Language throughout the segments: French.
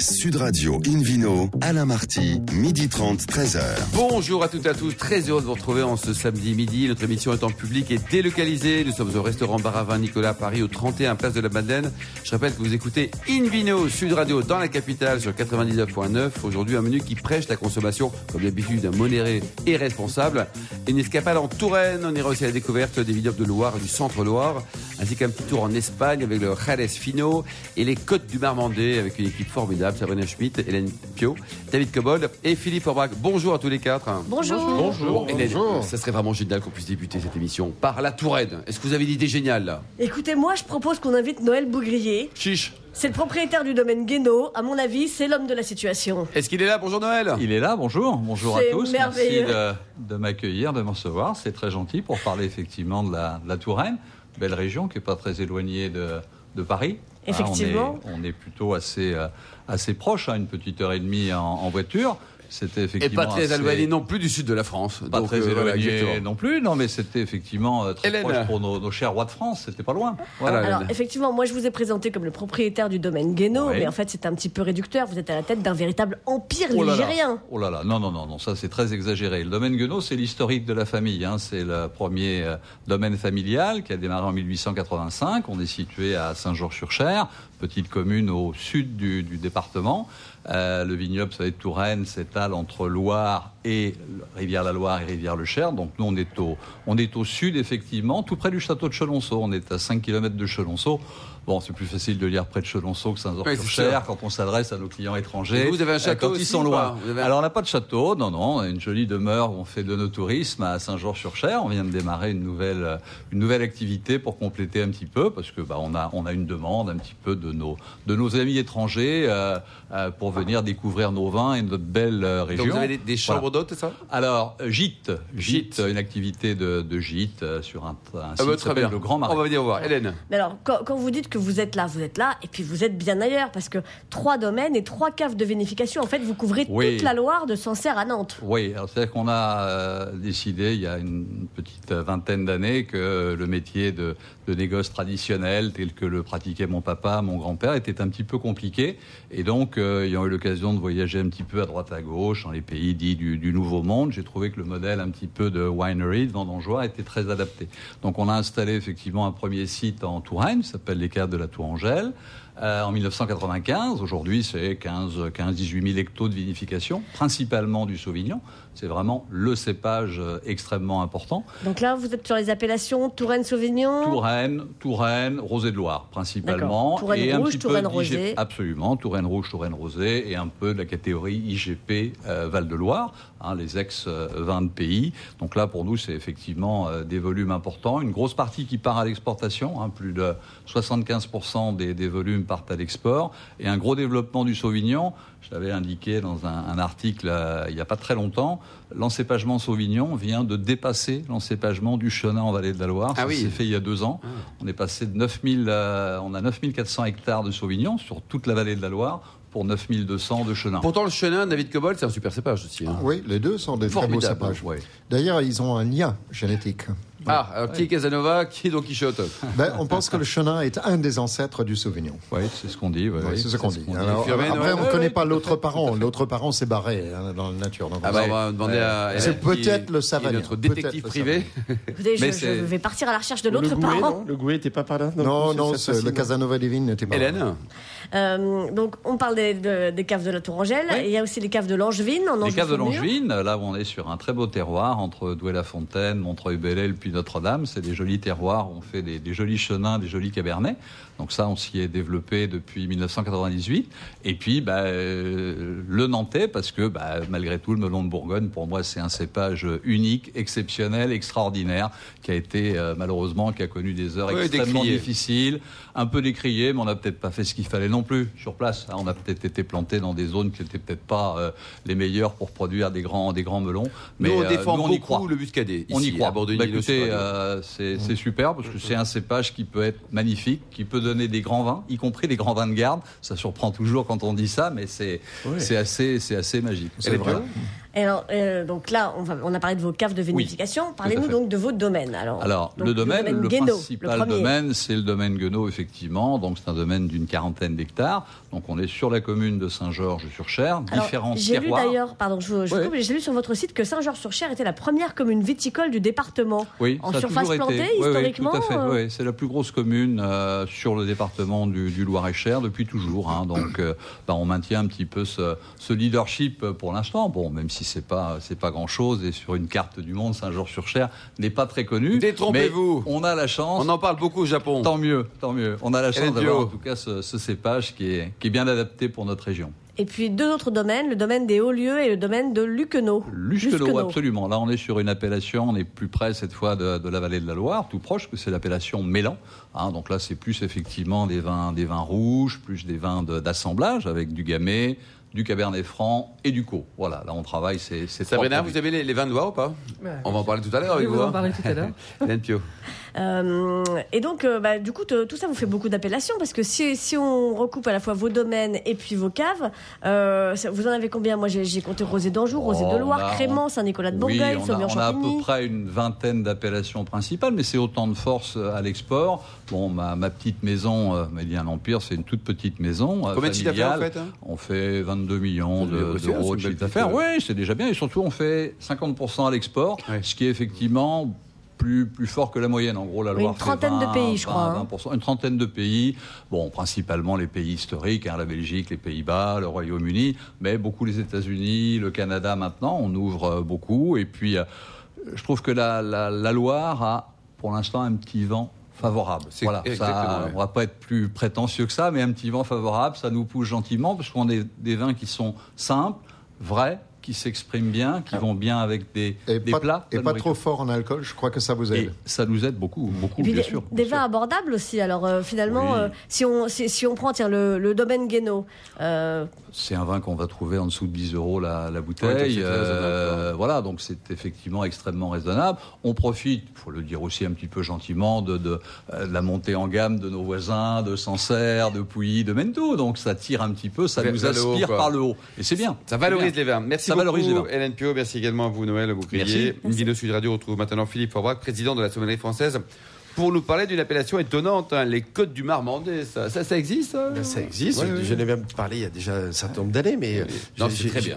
Sud Radio Invino, Alain Marty, midi 30, 13h. Bonjour à toutes et à tous, très heureux de vous retrouver en ce samedi midi. Notre émission est en public et délocalisée. Nous sommes au restaurant Baravin Nicolas Paris, au 31 Place de la Madeleine. Je rappelle que vous écoutez Invino Sud Radio dans la capitale sur 99.9. Aujourd'hui, un menu qui prêche la consommation, comme d'habitude, modéré et responsable. Une escapade en Touraine. On ira aussi à la découverte des vignobles de Loire et du centre-Loire, ainsi qu'un petit tour en Espagne avec le Jerez Fino et les côtes du Marmandais avec une équipe formidable. Sabrina Schmitt, Hélène Pio, David Cobold et Philippe Orbach. Bonjour à tous les quatre. Bonjour. Bon, Hélène, ça serait vraiment génial qu'on puisse débuter cette émission par la Touraine. Est-ce que vous avez une idée géniale là? Écoutez, moi, je propose qu'on invite Noël Bougrier. Chiche. C'est le propriétaire du domaine Guénaud. À mon avis, c'est l'homme de la situation. Est-ce qu'il est là? Bonjour Noël. Il est là, bonjour, bonjour à C'est tous. merveilleux. Merci de, de m'accueillir, de me recevoir. C'est très gentil pour parler effectivement de la, de la Touraine, belle région qui n'est pas très éloignée de, de Paris. Hein, Effectivement. on, est, on est plutôt assez, euh, assez proche, hein, une petite heure et demie en, en voiture. C'était Et effectivement. pas très assez- éloigné non plus du sud de la France. Pas Donc, très euh, éloigné non plus, non, mais c'était effectivement euh, très Hélène. proche pour nos, nos chers rois de France, c'était pas loin. Voilà. Alors, effectivement, moi, je vous ai présenté comme le propriétaire du domaine Guénaud, Ouais. mais en fait, c'est un petit peu réducteur. Vous êtes à la tête d'un véritable empire Oh là là. ligérien. Oh là là, non, non, non, non, ça c'est très exagéré. Le domaine Guenot, c'est l'historique de la famille. Hein. C'est le premier euh, domaine familial qui a démarré en 1885. On est situé à Saint-Georges-sur-Cher, petite commune au sud du, du département. Euh, le vignoble, va être Touraine, s'étale entre Loire et Rivière-la-Loire et Rivière-le-Cher. Donc nous, on est, au, on est au sud, effectivement, tout près du château de Chelonceau. On est à 5 km de Chelonceau. Bon, c'est plus facile de lire près de Chelonceau que sûr. quand on s'adresse à nos clients étrangers. Et vous avez un euh, château quand ils sont loin. avez Alors on n'a pas de château, non, non, on a une jolie demeure où on fait de nos tourismes à Saint-Georges-sur-Cher. On vient de démarrer une nouvelle, euh, une nouvelle activité pour compléter un petit peu, parce que bah, on a, on a une demande un petit peu de nos, de nos amis étrangers euh, euh, pour venir découvrir nos vins et notre belle région. Donc vous avez des, des chambres Voilà. D'hôtes, c'est ça? Alors euh, gîte, gîte, Gîte. une activité de, de gîte euh, sur un, un site Ah bah, Très s'appelle bien. le Grand Marais. On va venir voir. Hélène. Mais alors, quand, quand vous dites que vous êtes là, vous êtes là, et puis vous êtes bien ailleurs, parce que trois domaines et trois caves de vinification, en fait, vous couvrez Oui. toute la Loire de Sancerre à Nantes. Oui, alors c'est-à-dire qu'on a euh, décidé il y a une petite vingtaine d'années que le métier de, de négoce traditionnel, tel que le pratiquait mon papa, mon grand-père, était un petit peu compliqué. Et donc, euh, ayant eu l'occasion de voyager un petit peu à droite à gauche dans les pays dits du, du Nouveau Monde, j'ai trouvé que le modèle un petit peu de winery, de vendangeois, était très adapté. Donc, on a installé effectivement un premier site en Touraine, qui s'appelle les Caves de la Tourangelle. Euh, en 1995. Aujourd'hui, c'est 15, 15, 18 000 hectos de vinification, principalement du Sauvignon. C'est vraiment le cépage euh, extrêmement important. Donc là, vous êtes sur les appellations Touraine-Sauvignon. Touraine, Touraine, Rosé de Loire, principalement. Touraine et un rouge, petit peu Touraine d'IG rosé. Absolument, Touraine rouge, Touraine rosé, et un peu de la catégorie IGP euh, Val de Loire, hein, les ex-vins de pays. Donc là, pour nous, c'est effectivement euh, des volumes importants. Une grosse partie qui part à l'exportation, hein, plus de 75% des, des volumes partent à l'export, et un gros développement du Sauvignon. Je l'avais indiqué dans un, un article euh, il n'y a pas très longtemps. L'encépagement Sauvignon vient de dépasser l'encépagement du Chenin en Vallée de la Loire. Ah Ça oui. s'est fait il y a deux ans. On est passé de 9000, euh, on a 9400 hectares de Sauvignon sur toute la vallée de la Loire pour 9200 de Chenin. Pourtant, le chenin, David Cobold, c'est un super cépage aussi. hein. Oui, les deux sont des très beaux cépages. Ouais. D'ailleurs, ils ont un lien génétique. Ah, alors qui est Casanova Qui est Don Quichotte Ben, on pense que le chenin est un des ancêtres du Sauvignon. Oui, c'est ce qu'on dit. ouais, c'est ce qu'on dit. Alors, Affirmé, après, ouais, on ne connaît pas l'autre parent. L'autre parent s'est barré hein, dans la nature. Donc, Ah bah, on va demander à C'est peut-être le Savanien, notre détective privé. Écoutez, je, vais partir à la recherche de l'autre parent. non Le Gouet n'était pas par là non, non, le. Casanova Divine n'était pas. là. Hélène Euh, donc, on parle des, de- des caves de la Tourangelle. Oui. Il y a aussi les caves de Langevine, en Les caves de. Langevine, là où on est sur un très beau terroir entre Douai-la-Fontaine, Montreuil-Bellel, puis Notre-Dame, c'est des jolis terroirs. On fait des, des jolis chenins, des jolis cabernets. Donc ça, on s'y est développé depuis 1998. Et puis, bah, euh, le Nantais, parce que bah, malgré tout, le melon de Bourgogne, pour moi, c'est un cépage unique, exceptionnel, extraordinaire, qui a été euh, malheureusement, qui a connu des heures Oui, extrêmement décrié. difficiles, un peu décrié, mais on n'a peut-être pas fait ce qu'il fallait non plus sur place. hein. On a peut-être été planté dans des zones qui n'étaient peut-être pas euh, les meilleures pour produire des grands, des grands melons. Mais Nous, on euh, défend nous, on y beaucoup croit. le muscadet. On y croit. à Bah, écoutez, euh, c'est super parce que c'est un cépage qui peut être magnifique, qui peut donner des grands vins, y compris des grands vins de garde. Ça surprend toujours quand on dit ça, mais c'est c'est assez, c'est assez magique. C'est vrai. Et alors, euh, donc là, on, va, on, a parlé de vos caves de vinification. Parlez-nous donc de vos domaines. Alors, alors le domaine, le, domaine le principal domaine, c'est le domaine Guenot, effectivement. Donc c'est un domaine d'une quarantaine d'hectares. Donc on est sur la commune de Saint-Georges-sur-Cher, différents J'ai lu d'ailleurs, pardon, je, je j'ai lu sur votre site que Saint-Georges-sur-Cher était la première commune viticole du département. Oui, en surface plantée, historiquement. Oui, tout à fait. Euh, c'est la plus grosse commune euh, sur le département du, du Loir-et-Cher depuis toujours. Hein. donc bah, on maintient un petit peu ce, ce leadership pour l'instant. Bon, même si c'est pas c'est pas grand chose et sur une carte du monde, Saint-Georges-sur-Cher n'est pas très connu. Détrompez-vous. On a la chance. On en parle beaucoup au Japon. Tant mieux, tant mieux. On a la chance d'avoir en tout cas ce, ce cépage qui est, qui est bien adapté pour notre région. Et puis deux autres domaines, le domaine des hauts lieux et le domaine de Luquenot. Luquenot, absolument. Là, on est sur une appellation, on est plus près cette fois de, la vallée de la Loire, tout proche, que c'est l'appellation Mélan. Hein, donc là, c'est plus effectivement des vins, des vins rouges, plus des vins d'assemblage avec du gamay, du Cabernet Franc et du Co. Voilà, là on travaille ces, ces Sabrina, vous avez les, vins de Loire ou pas? On va en parler tout à l'heure avec vous. On va en parler tout à l'heure. Hélène Pio. Euh, et donc, euh, bah, du coup, tout ça vous fait beaucoup d'appellations parce que si, si, on recoupe à la fois vos domaines et puis vos caves, euh, vous en avez combien? Moi, j'ai compté Rosé d'Anjou, Rosé de oh, Loire, Crément, Saint-Nicolas de Bourgogne, oui, on, a, on a à peu près une vingtaine d'appellations principales, mais c'est autant de force à l'export. Bon, ma, ma, petite maison, euh, Médien Empire, c'est une toute petite maison. Combien de chiffre d'affaires hein? On fait 22 millions d'euros de, chiffre d'affaires. Oui, c'est déjà bien. Et surtout, on fait 50% à l'export, ce qui est effectivement plus, plus fort que la moyenne. En gros, la Loire Une trentaine de pays, je crois. Hein. Une trentaine de pays. Bon, principalement les pays historiques, hein, la Belgique, les Pays-Bas, le Royaume-Uni, mais beaucoup les États-Unis, le Canada maintenant. On ouvre euh, beaucoup. Et puis, euh, je trouve que la, la, Loire a, pour l'instant, un petit vent favorable. Voilà, ça, on va pas être plus prétentieux que ça, mais un petit vent favorable, ça nous pousse gentiment parce qu'on est des vins qui sont simples, vrais, qui s'expriment bien, qui ah. vont bien avec des, des plats. Et pas trop fort en alcool, je crois que ça vous aide. ça nous aide beaucoup, beaucoup, bien des, sûr. Des vins abordables aussi. Alors euh, finalement, euh, si, on, si, on prend tiens, le, le domaine Guénaud. Euh, c'est un vin qu'on va trouver en dessous de 10 euros la, la bouteille. voilà, donc c'est effectivement extrêmement raisonnable. On profite, il faut le dire aussi un petit peu gentiment, de, de, la montée en gamme de nos voisins, de Sancerre, de Pouilly, de Mento. Donc ça tire un petit peu, ça nous aspire par le haut. Et c'est bien. Ça valorise les vins. Merci beaucoup, Hélène Pio. Merci également à vous, Noël Boucrier. Une vidéo Sud Radio retrouve maintenant Philippe Forbrac, président de la sommellerie française pour nous parler d'une appellation étonnante, hein, les Côtes du Marmandais. Ça, ça, existe ça, ben, ça existe. J'en ai même parlé il y a déjà un certain nombre d'années, mais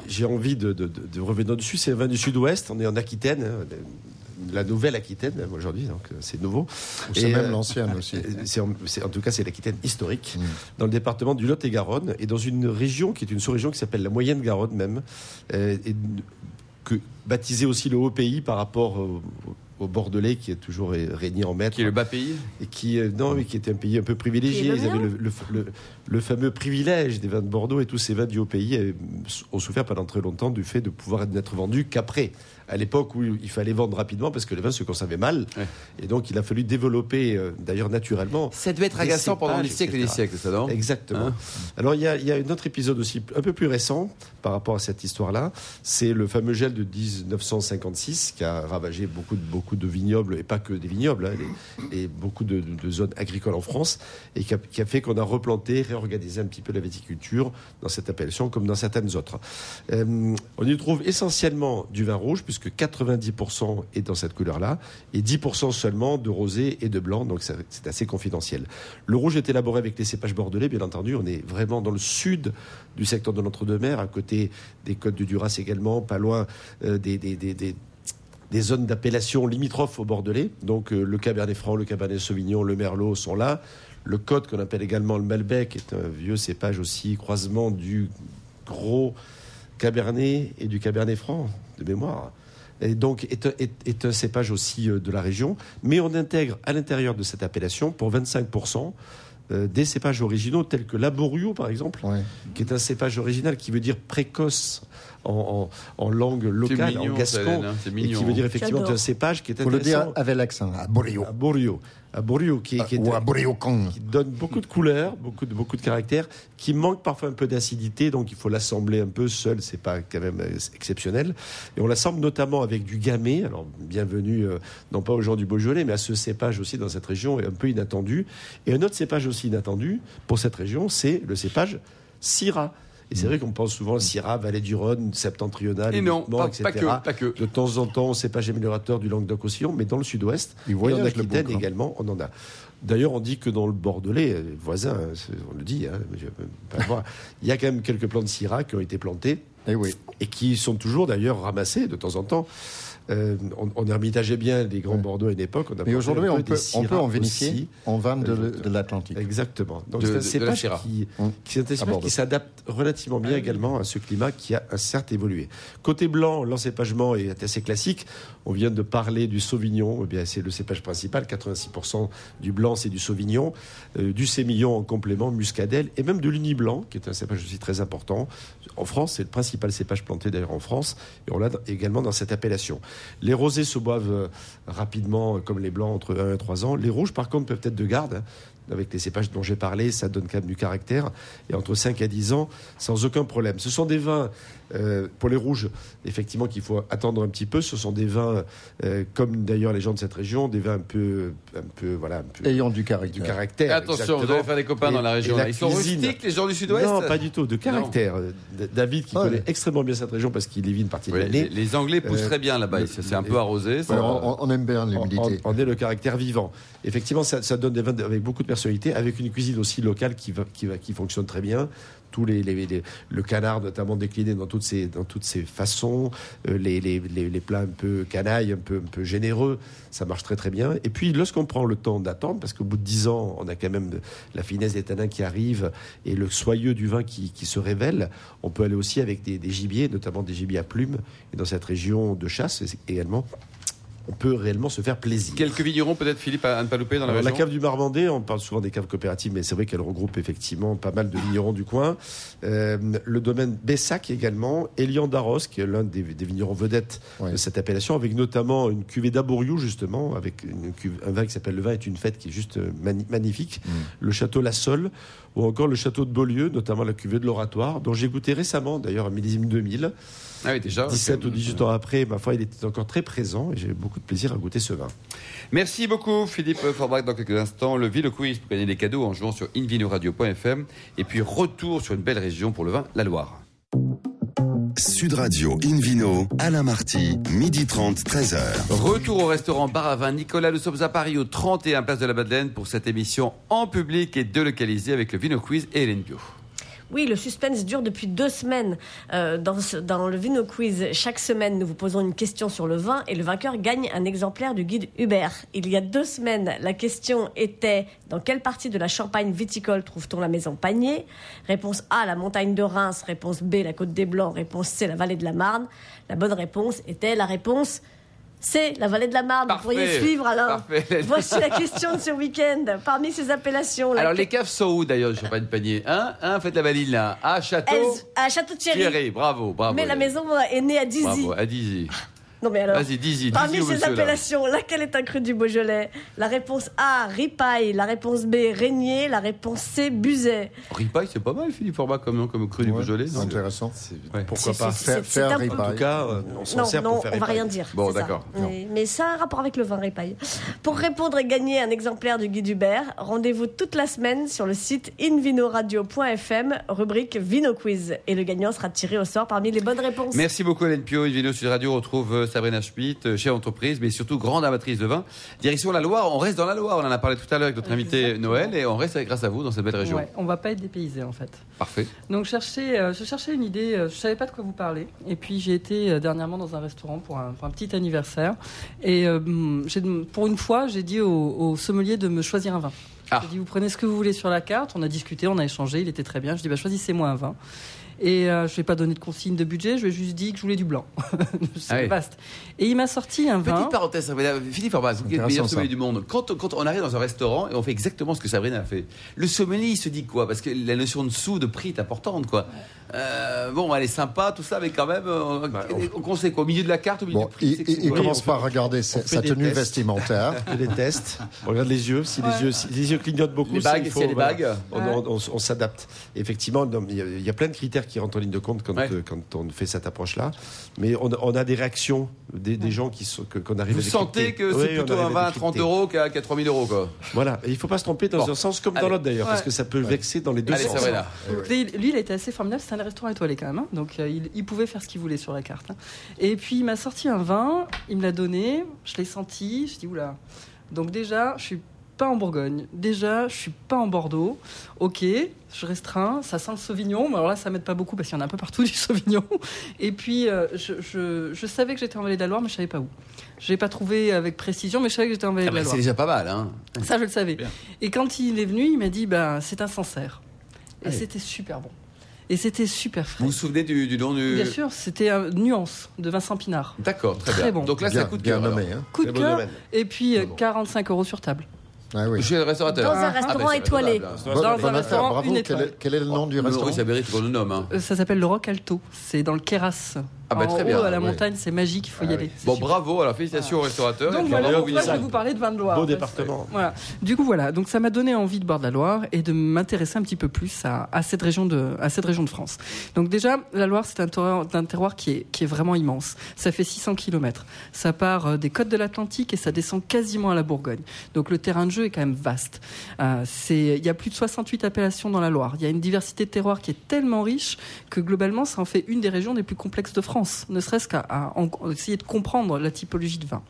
j'ai envie de, de, de, revenir dessus. C'est un vin du Sud-Ouest. On est en Aquitaine. La nouvelle Aquitaine aujourd'hui, donc euh, c'est nouveau. C'est même euh, l'ancienne aussi. En, en, tout cas, c'est l'Aquitaine historique, mm. dans le département du Lot-et-Garonne, et dans une région qui est une sous-région qui s'appelle la Moyenne-Garonne même, euh, et que, baptisée aussi le Haut-Pays par rapport au, au Bordelais qui est toujours régné en maître. Qui est le bas pays Et qui, euh, non, mais qui était un pays un peu privilégié. Ils avaient le, le, fameux privilège des vins de Bordeaux et tous ces vins du haut pays euh, ont souffert pendant très longtemps du fait de pouvoir n'être vendus qu'après à l'époque où il fallait vendre rapidement parce que les vins se conservaient mal. Et donc, il a fallu développer, euh, d'ailleurs naturellement. Ça devait être agaçant pendant des siècles et des siècles, ça, non? Exactement. Hein? Alors, il y, a, il y, a, un autre épisode aussi un peu plus récent par rapport à cette histoire-là. C'est le fameux gel de 1956 qui a ravagé beaucoup de, beaucoup de vignobles, et pas que des vignobles, hein, et beaucoup de, zones agricoles en France, et qui a, qui a fait qu'on a replanté, réorganisé un petit peu la viticulture dans cette appellation comme dans certaines autres. Euh, on y trouve essentiellement du vin rouge, puisque que 90% est dans cette couleur-là, et 10% seulement de rosé et de blanc, donc c'est assez confidentiel. Le rouge est élaboré avec les cépages bordelais, bien entendu, on est vraiment dans le sud du secteur de l'Entre-deux-Mers, à côté des côtes du Duras également, pas loin euh, des, zones d'appellation limitrophes au Bordelais. Donc euh, le Cabernet Franc, le Cabernet Sauvignon, le Merlot sont là. Le Côte, qu'on appelle également le Malbec, est un vieux cépage aussi, croisement du gros Cabernet et du Cabernet Franc, de mémoire et donc est, un cépage aussi euh, de la région, mais on intègre à l'intérieur de cette appellation pour 25% euh, des cépages originaux tels que l'aborio par exemple, qui est un cépage original qui veut dire précoce en, langue locale, en gascon, hein, et qui veut dire effectivement un cépage qui est intéressant. Faut le dire avec l'accent, aborio. Aborio. Aborio qui, qui, est, qui donne beaucoup de couleurs, beaucoup de, beaucoup de caractères, qui manque parfois un peu d'acidité, donc il faut l'assembler un peu seul, c'est pas quand même euh, exceptionnel. Et on l'assemble notamment avec du gamay, alors bienvenue, euh, non pas aux gens du Beaujolais, mais à ce cépage aussi dans cette région, un peu inattendu. Et un autre cépage aussi inattendu pour cette région, c'est le cépage Syrah. Et c'est vrai qu'on pense souvent Syrah, Vallée du Rhône, septentrionale, Et non, pas, etc. pas que, pas que. De temps en temps, cépage améliorateur du Languedoc-Roussillon, mais dans le sud-ouest, Il et en Aquitaine hein. également, on en a. D'ailleurs, on dit que dans le Bordelais, euh, voisin, hein, on le dit, hein, je peux pas le voir, il y a quand même quelques plants de Syrah qui ont été plantés Eh oui. et qui sont toujours d'ailleurs ramassés de temps en temps. Euh, on, on ermitageait bien les grands Ouais. Bordeaux à une époque. On a Mais aujourd'hui, on peu peut, on peut en vinifier aussi. en vin de, l'Atlantique. Exactement. Donc c'est un cépage qui, Hum. qui, s'adapte relativement Ah bien également à ce climat qui a certes évolué. Côté blanc, l'encépagement est assez classique. On vient de parler du Sauvignon. Eh bien, c'est le cépage principal. 86% du blanc, c'est du Sauvignon. Euh, du Sémillon en complément, Muscadelle et même de l'Uni blanc, qui est un cépage aussi très important. En France, c'est le principal cépage planté d'ailleurs en France. Et on l'a également dans cette appellation. Les rosés se boivent euh, rapidement, euh, comme les blancs, entre 1 et 3 ans. Les rouges, par contre, peuvent être de garde. hein. Avec les cépages dont j'ai parlé, ça donne quand même du caractère. Et entre 5 à 10 ans, sans aucun problème. Ce sont des vins, euh, pour les rouges, effectivement, qu'il faut attendre un petit peu. Ce sont des vins, euh, comme d'ailleurs les gens de cette région, des vins un peu, un peu, voilà, un peu Ayant du du caractère. Attention, vous exactement. allez faire des copains Et- dans la région. la. Ils sont rustiques, les gens du sud-ouest Non, pas du tout, de caractère. Euh, David, qui Ah, connaît extrêmement bien cette région parce qu'il y vit une partie de Oui, les, l'année, les Anglais poussent très bien là-bas. C'est un peu arrosé. ça- Alors, on, on aime bien en, l'humidité. en- en est le caractère vivant. Effectivement, ça, ça donne des vins avec beaucoup de personnalité, avec une cuisine aussi locale qui, va, qui, va, qui fonctionne très bien. Tous les, les- le canard, notamment décliné dans toutes ses, dans toutes ses façons, euh, les, plats un peu canailles, un peu, un peu généreux, ça marche très très bien. Et puis, lorsqu'on prend le temps d'attendre, parce qu'au bout de 10 ans, on a quand même la finesse des tanins qui arrive et le soyeux du vin qui, se révèle, on peut aller aussi avec des, des gibiers, notamment des gibiers à plumes. Et dans cette région de chasse également, on peut réellement se faire plaisir. Quelques vignerons, peut-être, Philippe, à ne pas louper dans la Alors, la cave du Marmandais, on parle souvent des caves coopératives, mais c'est vrai qu'elle regroupe effectivement pas mal de vignerons du coin. Euh, le domaine Bessac également, Elian d'Arros, qui est l'un des, des vignerons vedettes Ouais. de cette appellation, avec notamment une cuvée d'Aboriou, justement, avec une cuve- un vin qui s'appelle Le vin est une fête, qui est juste euh, mani- magnifique. Le château La Sole, ou encore le château de Beaulieu, notamment la cuvée de l'Oratoire, dont j'ai goûté récemment, d'ailleurs, un millésime 2000. Ah oui, déjà. 17 ok. ou 18 ans après, ma foi, il était encore très présent et j'ai eu beaucoup de plaisir à goûter ce vin. Merci beaucoup, Philippe Forbach. Dans quelques instants, le Ville Quiz pour gagner des cadeaux en jouant sur invinoradio.fm. Et puis, retour sur une belle région pour le vin, la Loire. Sud Radio Invino, Alain Marty, midi 30, 13h. Retour au restaurant Bar à Vin Nicolas. Nous sommes à Paris au 31 Place de la Madeleine pour cette émission en public et délocalisée avec le Vino Quiz et Hélène Bio. Oui, le suspense dure depuis deux semaines. Euh, dans, dans le Vino Quiz, chaque semaine, nous vous posons une question sur le vin et le vainqueur gagne un exemplaire du guide Hubert. Il y a deux semaines, la question était dans quelle partie de la Champagne viticole trouve-t-on la maison Panier? Réponse A, la montagne de Reims. Réponse B, la côte des Blancs. Réponse C, la vallée de la Marne. La bonne réponse était la réponse C, la vallée de la Marne. Parfait. Vous pourriez suivre alors. Parfait. Voici la question de ce week-end. Parmi ces appellations, la Alors, les caves sont où d'ailleurs, Champagne Panier? Hein Hein Faites la valise là. À Château Elles- à Château-Thierry. Thierry. Bravo, bravo. Mais la maison est née à Dizy. Bravo, à Dizy. Non mais alors. Vas-y, Dizy. Parmi ces là. appellations, laquelle est un cru du Beaujolais? La réponse A, Ripaille. La réponse B, Régnier. La réponse C, Buzet. Ripaille, c'est pas mal, Philippe Forbach, comme, comme cru du Beaujolais. c'est intéressant. Ouais. Pourquoi pas Faire, faire un peu- En ripaille. tout cas, euh, on s'en Non, sert non, pour faire on va rien dire. Bon, d'accord. Mais, mais ça a un rapport avec le vin Ripaille. Pour répondre et gagner un exemplaire du guide Hubert, rendez-vous toute la semaine sur le site invinoradio.fm, rubrique Vino Quiz. Et le gagnant sera tiré au sort parmi les bonnes réponses. Merci beaucoup Hélène Pio. Une vidéo sur Radio retrouve euh, Sabrina Schmitt, euh, chef d'entreprise, mais surtout grande amatrice de vin. Direction la Loire, on reste dans la Loire. On en a parlé tout à l'heure avec notre invité Exactement. Noël et on reste grâce à vous dans cette belle région. Ouais, on va pas être dépaysé en fait. Parfait. Donc chercher, euh, je cherchais une idée, euh, je savais pas de quoi vous parler. Et puis j'ai été euh, dernièrement dans un restaurant pour un, pour un petit anniversaire. Et hum, j'ai- pour une fois, j'ai dit au, au sommelier de me choisir un vin. Ah. J'ai dit vous prenez ce que vous voulez sur la carte. On a discuté, on a échangé, il était très bien. Je dis bah, choisissez-moi un vin. Et euh, je vais pas donné de consigne de budget, je lui ai juste dit que je voulais du blanc. C'est Ah oui. vaste. Et il m'a sorti un vin. Petite parenthèse, Sabrina. Philippe Forbach, vous qui êtes le meilleur sommelier du monde. Quand, quand on arrive dans un restaurant et on fait exactement ce que Sabrina a fait, le sommelier il se dit quoi? Parce que la notion de sous, de prix est importante, quoi. Euh, bon, elle est sympa, tout ça, mais quand même, euh, on conseille quoi? Au milieu de la carte, au milieu Bon, du prix il, il- commence par regarder sa, tenue tests. vestimentaire. On des tests, on regarde les yeux. Si, Ouais. les, yeux, si les yeux clignotent beaucoup, Les bagues, il s'il y a des voilà, bagues. on, on- on- on s'adapte. Effectivement, il y, y a plein de critères qui rentrent en ligne de compte quand, euh, quand on fait cette approche-là. Mais on, on a des réactions des, des gens qui sont, que- qu'on arrive Vous à sentez que c'est plutôt un arrive à vin à 30 décrypter. euros qu'à qu'à 3000 euros, quoi. Voilà, et il ne faut pas se tromper dans Bon. un sens comme Allez. dans l'autre d'ailleurs, parce que ça peut vexer dans les deux Allez, sens. Donc, lui, lui, il était assez formidable. C'est un restaurant étoilé quand même. hein. Donc, euh, il, il pouvait faire ce qu'il voulait sur la carte. hein. Et puis, il m'a sorti un vin. Il me l'a donné. Je l'ai senti. Je dis, oula. Donc, déjà, je suis pas en Bourgogne. Déjà, je suis pas en Bordeaux. Ok, je restreins. Ça sent le Sauvignon. Mais alors là, ça m'aide pas beaucoup parce qu'il y en a un peu partout du Sauvignon. Et puis, euh, je, je- je savais que j'étais en Vallée de la Loire, mais je savais pas où. Je l'ai pas trouvé avec précision, mais je savais que j'étais en Vallée Ah de la bah, Loire. c'est déjà pas mal, hein. Ça, je le savais. Bien. Et quand il est venu, il m'a dit bah, c'est un Sancerre. Et Allez. c'était super bon. Et c'était super frais. Vous vous souvenez du, du nom du. Bien sûr, c'était un Nuance de Vincent Pinard. D'accord, très, Très bien. bon. Donc là, c'est bien, un coup de bien cœur. nommé. Hein. Coup de bon cœur. domaine. Et puis euh, Bon. 45 euros sur table. Ah oui. Chez le restaurateur. Dans un Ah, restaurant bah, c'est étoilé. raisonnable, hein. Bonne- Dans un bonne affaire, restaurant, bravo. une Quel étoile. est, quel est le nom du Le restaurant? Maurice Abéry, qu'on nous nomme. hein. Euh, Ça s'appelle le Rock Alto. C'est dans le Queyras. Ah bah, en très haut, bien, à la oui. montagne, c'est magique, il faut y Ah aller. oui. Bon, bravo, alors félicitations au restaurateur. Et Donc voilà pourquoi je vais vous parler de vin de Loire. Beau département. Voilà. Du coup, voilà. Donc, ça m'a donné envie de boire de la Loire et de m'intéresser un petit peu plus à, à cette région de, à cette région de France. Donc, déjà, la Loire, c'est un terroir, un terroir qui est, qui est vraiment immense. Ça fait 600 km. Ça part euh, des côtes de l'Atlantique et ça descend quasiment à la Bourgogne. Donc, le terrain de jeu est quand même vaste. Euh, c'est, il y a plus de 68 appellations dans la Loire. Il y a une diversité de terroirs qui est tellement riche que globalement, ça en fait une des régions les plus complexes de France. Ne serait-ce qu'à essayer de comprendre la typologie de vin.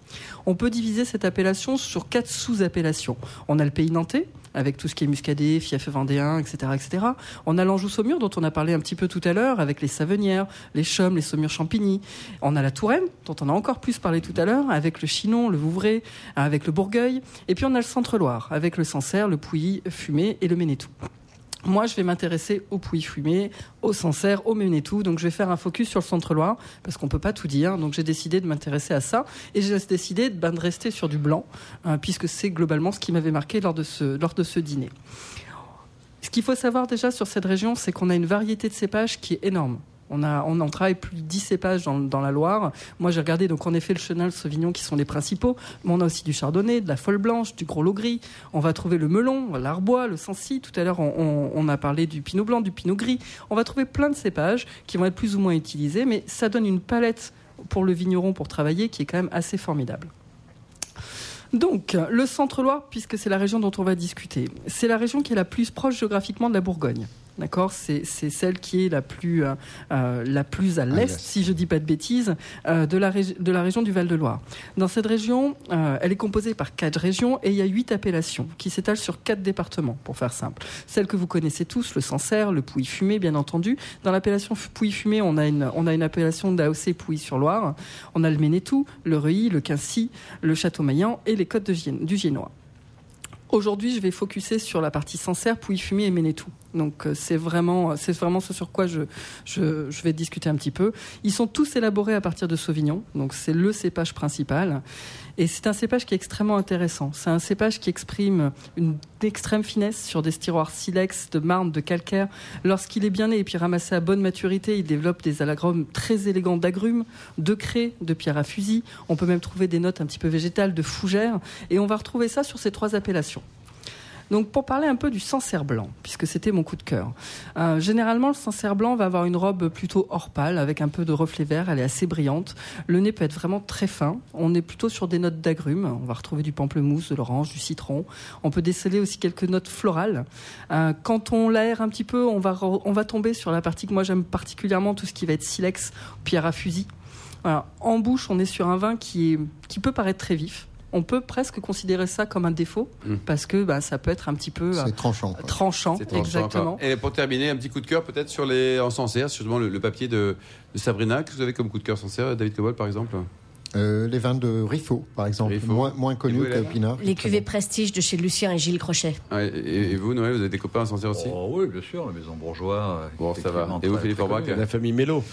On peut diviser cette appellation sur quatre sous-appellations. On a le pays nantais, avec tout ce qui est muscadet, fief vendéen, etc., etc. On a l'Anjou-Saumur, dont on a parlé un petit peu tout à l'heure, avec les Savenières, les Chaumes, les Saumur-Champigny. On a la Touraine, dont on a encore plus parlé tout à l'heure, avec le Chinon, le Vouvray, avec le Bourgueil. Et puis on a le Centre-Loire, avec le Sancerre, le Pouilly, Fumé et le Ménétou. Moi, je vais m'intéresser au Pouilly fumé, au Sancerre, au Ménétou. Donc, je vais faire un focus sur le Centre-Loire, parce qu'on peut pas tout dire. Donc, j'ai décidé de m'intéresser à ça. Et j'ai décidé ben, de rester sur du blanc, hein, puisque c'est globalement ce qui m'avait marqué lors de ce dîner. Ce qu'il faut savoir déjà sur cette région, c'est qu'on a une variété de cépages qui est énorme. On, a, on en travaille plus de 10 cépages dans, la Loire. Moi, j'ai regardé, donc en effet, le Chenin, le Sauvignon qui sont les principaux. Mais on a aussi du Chardonnay, de la Folle Blanche, du Gros Lot Gris. On va trouver le Melon, l'Arbois, le Sancy. Tout à l'heure, on a parlé du Pinot Blanc, du Pinot Gris. On va trouver plein de cépages qui vont être plus ou moins utilisés, mais ça donne une palette pour le vigneron pour travailler qui est quand même assez formidable. Donc, le Centre-Loire, puisque c'est la région dont on va discuter, c'est la région qui est la plus proche géographiquement de la Bourgogne. D'accord C'est celle qui est la plus, euh, euh, la plus à l'est, si je dis pas de bêtises, euh, de, la régi- de la région du Val-de-Loire. Dans cette région, euh, elle est composée par quatre régions et il y a huit appellations qui s'étalent sur quatre départements, pour faire simple. Celles que vous connaissez tous, le Sancerre, le Pouilly fumé, bien entendu. Dans l'appellation F- Pouilly fumé, on a une, on a une appellation d'AOC Pouilly-sur-Loire. On a le Ménétou, le Reuilly, le Quincy, le Château-Maillan et les côtes de Gienne- du Giennois. Aujourd'hui, je vais focuser sur la partie Sancerre, Pouilly fumé et Ménétou. Donc euh, c'est vraiment, c'est vraiment ce sur quoi je, je, je vais discuter un petit peu. Ils sont tous élaborés à partir de Sauvignon, donc c'est le cépage principal. Et c'est un cépage qui est extrêmement intéressant. C'est un cépage qui exprime une extrême finesse sur des tiroirs silex, de marne, de calcaire. Lorsqu'il est bien né et puis ramassé à bonne maturité, il développe des alagromes très élégants d'agrumes, de craie, de pierre à fusil. On peut même trouver des notes un petit peu végétales, de fougères. Et on va retrouver ça sur ces trois appellations. Donc pour parler un peu du Sancerre blanc, puisque c'était mon coup de cœur. Euh, généralement, le Sancerre blanc va avoir une robe plutôt or pâle, avec un peu de reflet vert, elle est assez brillante. Le nez peut être vraiment très fin. On est plutôt sur des notes d'agrumes. On va retrouver du pamplemousse, de l'orange, du citron. On peut déceler aussi quelques notes florales. Euh, quand on l'aère un petit peu, on va, on va tomber sur la partie que moi j'aime particulièrement, tout ce qui va être silex, pierre à fusil. En bouche, on est sur un vin qui, est, qui peut paraître très vif. On peut presque considérer ça comme un défaut, Mm. parce que bah, ça peut être un petit peu euh, C'est tranchant. quoi. tranchant, exactement. Et pour terminer, un petit coup de cœur peut-être sur les en Sancerre, justement le, le papier de, de Sabrina. Qu'est-ce que vous avez comme coup de cœur Sancerre, David Cobol par exemple? Euh, les vins de Riffaut, par exemple, Riffaut. moins, connus vous, que Pinard. Les cuvées prestige de chez Lucien et Gilles Crochet. Ouais, et, et vous, Noël, vous avez des copains en Sancerre aussi? Oh, oui, bien sûr, la maison bourgeois. Bon, ça va. Et vous, Philippe Orbach. La famille Mélo.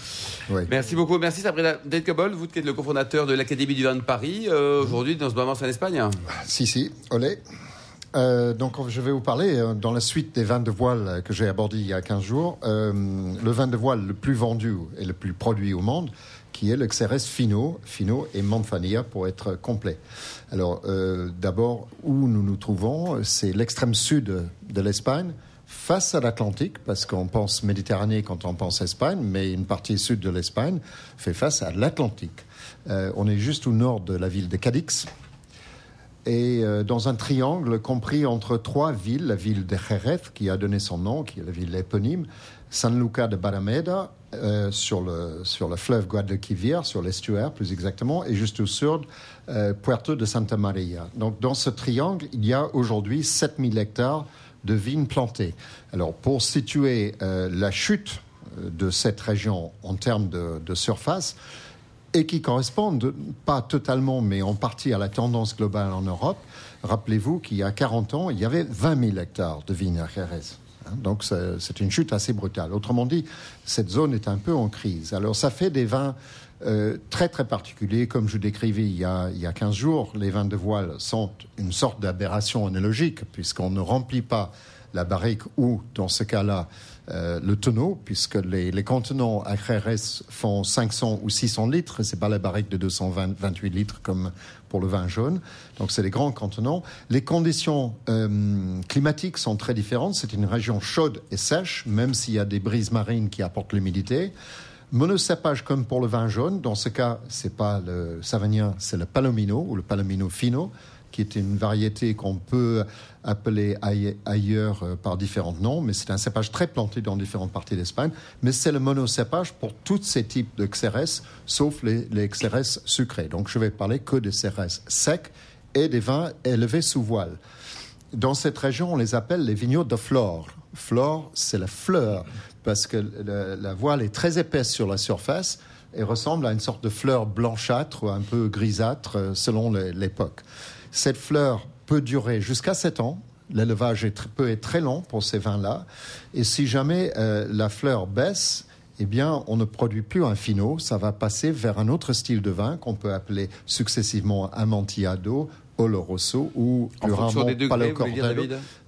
Oui. Merci beaucoup, merci Sabrina. David Cobol, vous qui êtes le cofondateur de l'Académie du vin de Paris, euh, aujourd'hui dans ce moment en Espagne. Si, si, olé. Euh, donc, je vais vous parler, euh, dans la suite des vins de voile que j'ai abordés il y a 15 jours, euh, le vin de voile le plus vendu et le plus produit au monde, qui est le Xérès Fino, Fino et Manfania pour être complet. Alors, euh, d'abord, où nous nous trouvons, c'est l'extrême sud de l'Espagne, face à l'Atlantique, parce qu'on pense Méditerranée quand on pense Espagne, mais une partie sud de l'Espagne fait face à l'Atlantique. Euh, on est juste au nord de la ville de Cadix, et euh, dans un triangle compris entre trois villes, la ville de Jerez, qui a donné son nom, qui est la ville éponyme, San Luca de Barrameda, euh, sur, le, sur le fleuve Guadalquivir, sur l'estuaire plus exactement, et juste au sud, euh, Puerto de Santa Maria. Donc dans ce triangle, il y a aujourd'hui 7000 hectares de vignes plantées. Alors pour situer la chute de cette région en termes de, de surface, et qui correspondent, pas totalement, mais en partie à la tendance globale en Europe. Rappelez-vous qu'il y a 40 ans, il y avait 20 000 hectares de vignes à Jerez. Hein, donc c'est une chute assez brutale. Autrement dit, cette zone est un peu en crise. Alors ça fait des vins euh, très très particuliers, comme je décrivais il y, a, il y a 15 jours. Les vins de voile sont une sorte d'aberration analogique, puisqu'on ne remplit pas la barrique ou, dans ce cas-là, euh, le tonneau, puisque les, contenants à RRS font 500 ou 600 litres, c'est pas la barrique de 228 litres comme pour le vin jaune. Donc c'est des grands contenants. Les conditions euh, climatiques sont très différentes. C'est une région chaude et sèche, même s'il y a des brises marines qui apportent l'humidité. Monocépage comme pour le vin jaune. Dans ce cas, c'est pas le Savagnin, c'est le Palomino ou le Palomino fino qui est une variété qu'on peut appeler ailleurs euh, par différents noms, mais c'est un cépage très planté dans différentes parties d'Espagne. Mais c'est le monocépage pour tous ces types de XRS, sauf les, les XRS sucrés. Donc je vais parler que des XRS secs et des vins élevés sous voile. Dans cette région, on les appelle les vignobles de flore. Flore, c'est la fleur, parce que la voile est très épaisse sur la surface et ressemble à une sorte de fleur blanchâtre ou un peu grisâtre euh, selon l'époque. Cette fleur peut durer jusqu'à 7 ans. L'élevage peut être très long pour ces vins-là. Et si jamais euh, la fleur baisse, eh bien, on ne produit plus un finot, ça va passer vers un autre style de vin qu'on peut appeler successivement Amontillado, Oloroso ou Palo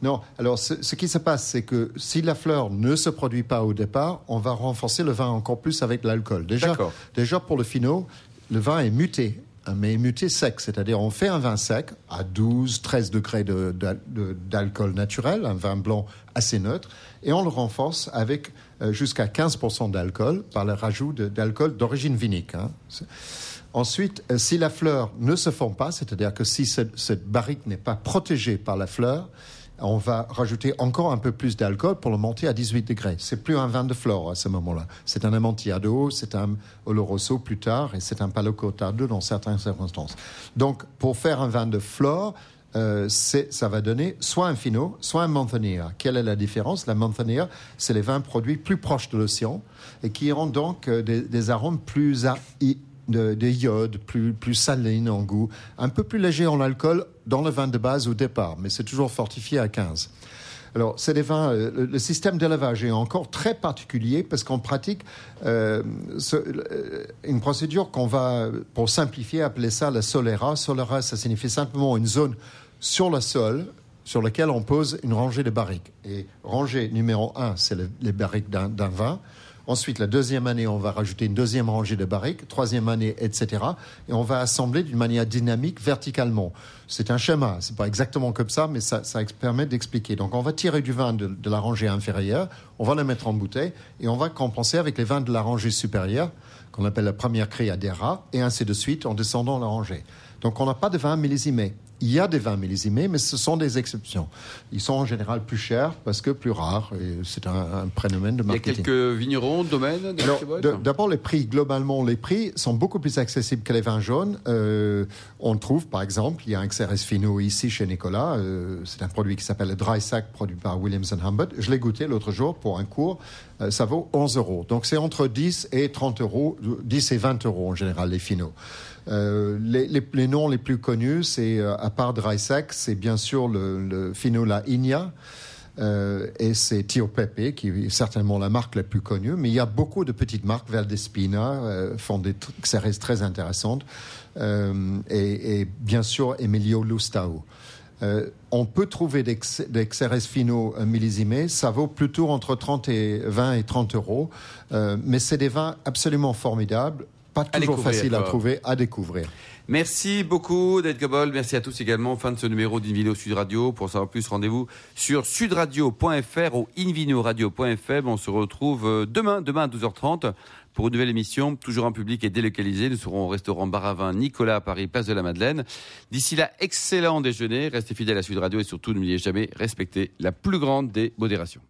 Non, alors ce, ce, qui se passe, c'est que si la fleur ne se produit pas au départ, on va renforcer le vin encore plus avec l'alcool. Déjà, déjà pour le finot, le vin est muté mais muté sec, c'est-à-dire on fait un vin sec à 12, 13 degrés d'alcool naturel, un vin blanc assez neutre, et on le renforce avec euh, jusqu'à 15% d'alcool par le rajout d'alcool d'origine vinique. Hein. Ensuite, euh, si la fleur ne se forme pas, c'est-à-dire que si cette barrique n'est pas protégée par la fleur, on va rajouter encore un peu plus d'alcool pour le monter à 18 degrés. C'est plus un vin de flore à ce moment-là. C'est un amontillado, c'est un oloroso plus tard et c'est un palo cortado dans certaines circonstances. Donc, pour faire un vin de flore, euh, ça va donner soit un fino, soit un manzanilla. Quelle est la différence? La manzanilla, c'est les vins produits plus proches de l'océan et qui ont donc euh, des, arômes plus de, iode, plus, plus saline en goût, un peu plus léger en alcool dans le vin de base au départ, mais c'est toujours fortifié à 15. Alors, c'est des vins. Euh, le, système d'élevage est encore très particulier parce qu'on pratique euh, euh, une procédure qu'on va, pour simplifier, appeler ça la solera. Solera, ça signifie simplement une zone sur le sol sur laquelle on pose une rangée de barriques. Et rangée numéro 1, c'est les barriques d'un vin. Ensuite, la deuxième année, on va rajouter une deuxième rangée de barriques, troisième année, etc. Et on va assembler d'une manière dynamique, verticalement. C'est un schéma, c'est pas exactement comme ça, mais ça, permet d'expliquer. Donc, on va tirer du vin de, la rangée inférieure, on va le mettre en bouteille, et on va compenser avec les vins de la rangée supérieure, qu'on appelle la première criadera, et ainsi de suite en descendant la rangée. Donc, on n'a pas de vin millésimé. Il y a des vins millésimés, mais ce sont des exceptions. Ils sont en général plus chers parce que plus rares. C'est un, un, prénomen de marketing. Il y a quelques vignerons, domaines D'abord, les prix, globalement, les prix sont beaucoup plus accessibles que les vins jaunes. Euh, on trouve, par exemple, il y a un XRS Fino ici chez Nicolas. Euh, c'est un produit qui s'appelle le Dry Sack, produit par Williams Humbert. Je l'ai goûté l'autre jour pour un cours. Euh, ça vaut 11 euros. Donc c'est entre 10 et 30 euros, 10 et 20 euros en général, les Finos. Euh, les, noms les plus connus, c'est euh, à part Drysack, c'est bien sûr le, le Finola Igna. Euh, et c'est Tio Pepe, qui est certainement la marque la plus connue. Mais il y a beaucoup de petites marques, Valdespina, font des très intéressantes. Euh, et, bien sûr, Emilio Lustau. On peut trouver des, des XRS finaux millésimés, ça vaut plutôt entre 30 et 20 et 30 euros, mais c'est des vins absolument formidables, pas toujours facile à trouver, à découvrir. Merci beaucoup David Cobol. Merci à tous également. Fin de ce numéro d'Invino Sud Radio. Pour savoir plus, rendez-vous sur sudradio.fr ou invinoradio.fr. On se retrouve euh, demain, demain à 12h30 pour une nouvelle émission, toujours en public et délocalisée. Nous serons au restaurant Baravin Nicolas à Paris, place de la Madeleine. D'ici là, excellent déjeuner. Restez fidèles à Sud Radio et surtout n'oubliez jamais respecter la plus grande des modérations.